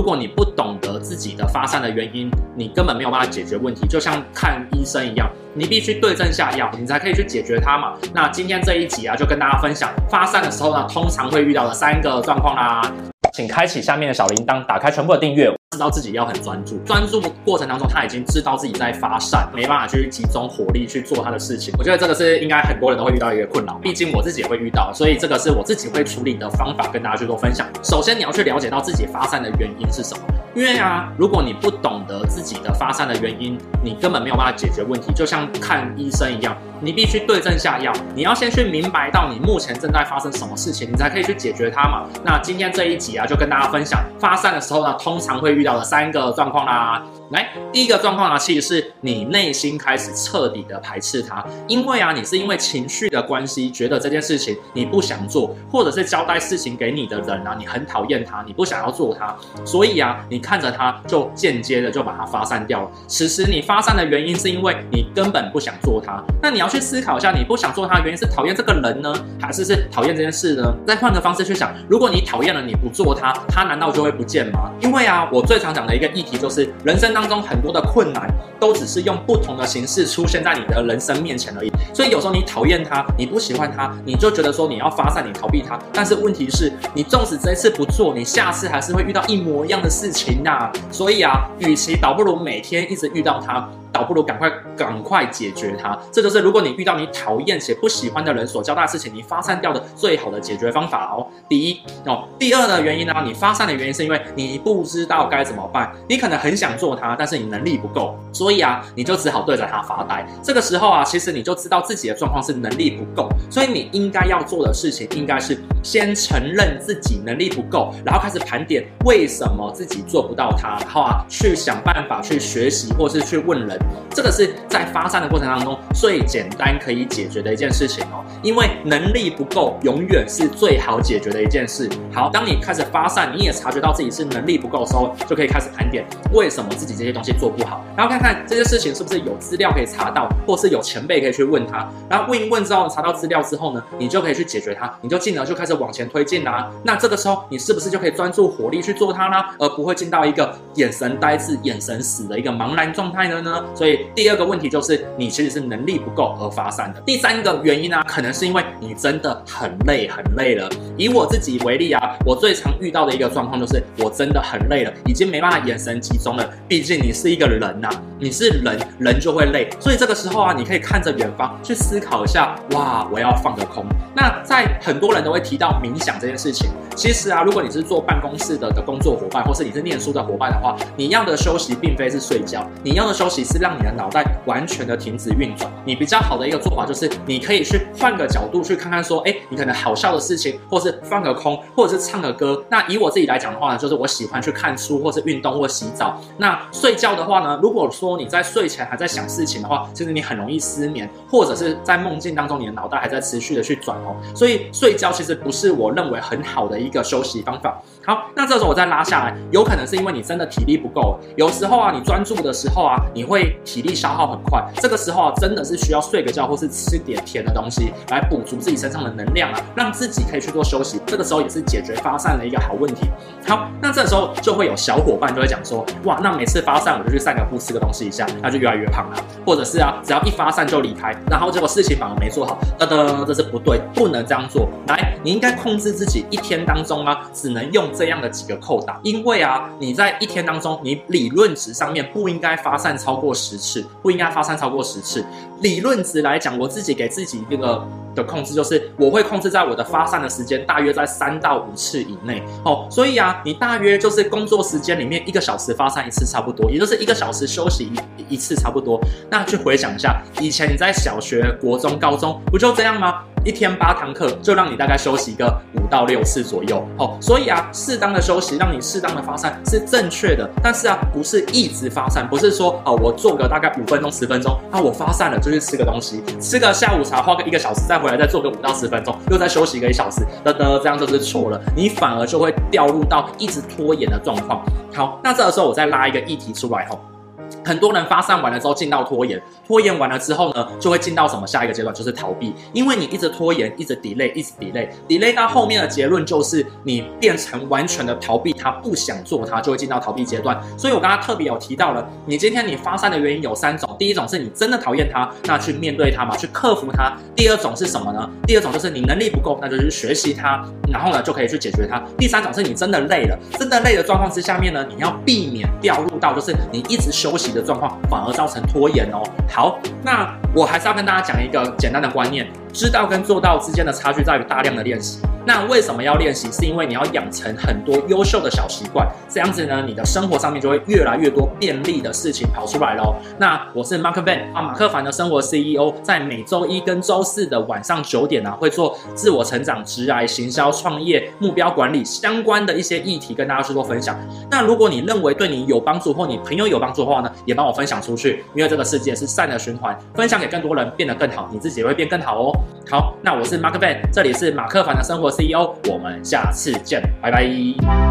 如果你不懂得自己的发散的原因，你根本没有办法解决问题，就像看医生一样，你必须对症下药，你才可以去解决它嘛。那今天这一集啊，就跟大家分享发散的时候呢，通常会遇到的三个状况啦。请开启下面的小铃铛，打开全部的订阅。知道自己要很专注，专注过程当中，他已经知道自己在发散，没办法去集中火力去做他的事情。我觉得这个是应该很多人都会遇到一个困扰，毕竟我自己也会遇到，所以这个是我自己会处理的方法，跟大家去做分享。首先，你要去了解到自己发散的原因是什么，因为啊，如果你不懂得自己的发散的原因，你根本没有办法解决问题，就像看医生一样，你必须对症下药，你要先去明白到你目前正在发生什么事情，你才可以去解决它嘛。那今天这一集啊，就跟大家分享发散的时候呢，通常会遇到的三个状况啦。来，第一个状况呢，其实是你内心开始彻底的排斥它，因为啊，你是因为情绪的关系，觉得这件事情你不想做，或者是交代事情给你的人啊，你很讨厌他，你不想要做他，所以啊，你看着他就间接的就把它发散掉了。此时你发散的原因是因为你根本不想做它，那你要去思考一下，你不想做它的原因是讨厌这个人呢，还是是讨厌这件事呢？再换个方式去想，如果你讨厌了，你不做它，它难道就会不见吗？因为啊，我最常讲的一个议题就是人生当。中很多的困难都只是用不同的形式出现在你的人生面前而已，所以有时候你讨厌他，你不喜欢他，你就觉得说你要发散，你逃避他。但是问题是，你纵使这次不做，你下次还是会遇到一模一样的事情呐。所以啊，与其倒不如每天一直遇到他。倒不如赶快赶快解决它，这就是如果你遇到你讨厌且不喜欢的人所交代的事情，你发散掉的最好的解决方法哦。第一哦，第二的原因呢，你发散的原因是因为你不知道该怎么办，你可能很想做它，但是你能力不够，所以啊，你就只好对着它发呆。这个时候啊，其实你就知道自己的状况是能力不够，所以你应该要做的事情应该是先承认自己能力不够，然后开始盘点为什么自己做不到它，然后啊，去想办法去学习或是去问人。这个是在发散的过程当中最简单可以解决的一件事情哦，因为能力不够永远是最好解决的一件事。好，当你开始发散，你也察觉到自己是能力不够的时候，就可以开始盘点为什么自己这些东西做不好，然后看看这些事情是不是有资料可以查到，或是有前辈可以去问他，然后问一问之后查到资料之后呢，你就可以去解决它，你就进而就开始往前推进啦。那这个时候你是不是就可以专注火力去做它呢？而不会进到一个眼神呆滞、眼神死的一个茫然状态了呢？所以。第二个问题就是你其实是能力不够而发散的。第三个原因呢，可能是因为你真的很累很累了。以我自己为例啊，我最常遇到的一个状况就是我真的很累了，已经没办法眼神集中了。毕竟你是一个人呐、你是人，人就会累。所以这个时候啊，你可以看着远方去思考一下，哇，我要放个空。那在很多人都会提到冥想这件事情。其实啊，如果你是坐办公室的的工作伙伴，或是你是念书的伙伴的话，你要的休息并非是睡觉，你要的休息是让你的脑袋完全的停止运转。你比较好的一个做法就是，你可以去换个角度去看看，说，哎，你可能好笑的事情，或是放个空，或者是唱个歌。那以我自己来讲的话呢，就是我喜欢去看书，或是运动，或洗澡。那睡觉的话呢，如果说你在睡前还在想事情的话，其实你很容易失眠，或者是在梦境当中，你的脑袋还在持续的去转哦。所以睡觉其实不是我认为很好的一个休息方法。好，那这时候我再拉下来，有可能是因为你真的体力不够。有时候啊，你专注的时候啊，你会体力消耗很快。这个时候啊，真的是需要睡个觉，或是吃点甜的东西来补足自己身上的能量啊，让自己可以去做休息。这个时候也是解决发散的一个好问题。好，那这时候就会有小伙伴就会讲说，哇，那每次发散我就去散个步，吃个东西一下，那就越来越胖了。或者是啊，只要一发散就离开，然后结果事情反而没做好，噔噔，这是不对，不能这样做。来，你应该控制自己一天当中啊，只能用这样的几个扣打，因为啊，你在一天当中，你理论值上面不应该发散超过十次，不应该发散超过十次。理论值来讲，我自己给自己一个的控制就是，我会控制在我的发散的时间大约在三到五次以内。哦，所以啊，你大约就是工作时间里面一个小时发散一次差不多，也就是一个小时休息一一次差不多。那去回想一下，以前你在小学、国中、高中不就这样吗？一天八堂课，就让你大概休息个五到六次左右。哦，所以啊，适当的休息，让你适当的发散是正确的。但是啊，不是一直发散，不是说哦，我做个大概五分钟、十分钟，啊，我发散了就去吃个东西，吃个下午茶，花个一个小时，再回来再做个五到十分钟，又再休息一个一小时，得得，这样就是错了。你反而就会掉入到一直拖延的状况。好，那这个时候我再拉一个议题出来吼。很多人发散完了之后进到拖延，拖延完了之后呢，就会进到什么下一个阶段，就是逃避。因为你一直拖延，一直 delay，一直 delay，delay 到后面的结论就是你变成完全的逃避，他不想做，他就会进到逃避阶段。所以我刚刚特别有提到了，你今天你发散的原因有三种，第一种是你真的讨厌他，那去面对他嘛，去克服他。第二种是什么呢？第二种就是你能力不够，那就去学习他，然后呢就可以去解决他。第三种是你真的累了，真的累的状况之下面呢，你要避免掉入到就是你一直休息。的状况反而造成拖延哦。好，那我还是要跟大家讲一个简单的观念。知道跟做到之间的差距在于大量的练习。那为什么要练习？是因为你要养成很多优秀的小习惯，这样子呢，你的生活上面就会越来越多便利的事情跑出来喽。那我是 Mark Van 啊，马克凡的生活 CEO，在每周一跟周四的晚上九点呢、会做自我成长、职涯、行销、创业、目标管理相关的一些议题跟大家去做分享。那如果你认为对你有帮助或你朋友有帮助的话呢，也帮我分享出去，因为这个世界是善的循环，分享给更多人，变得更好，你自己也会变更好哦。好，那我是 Mark Van，，这里是马克凡的生活 CEO，我们下次见，拜拜。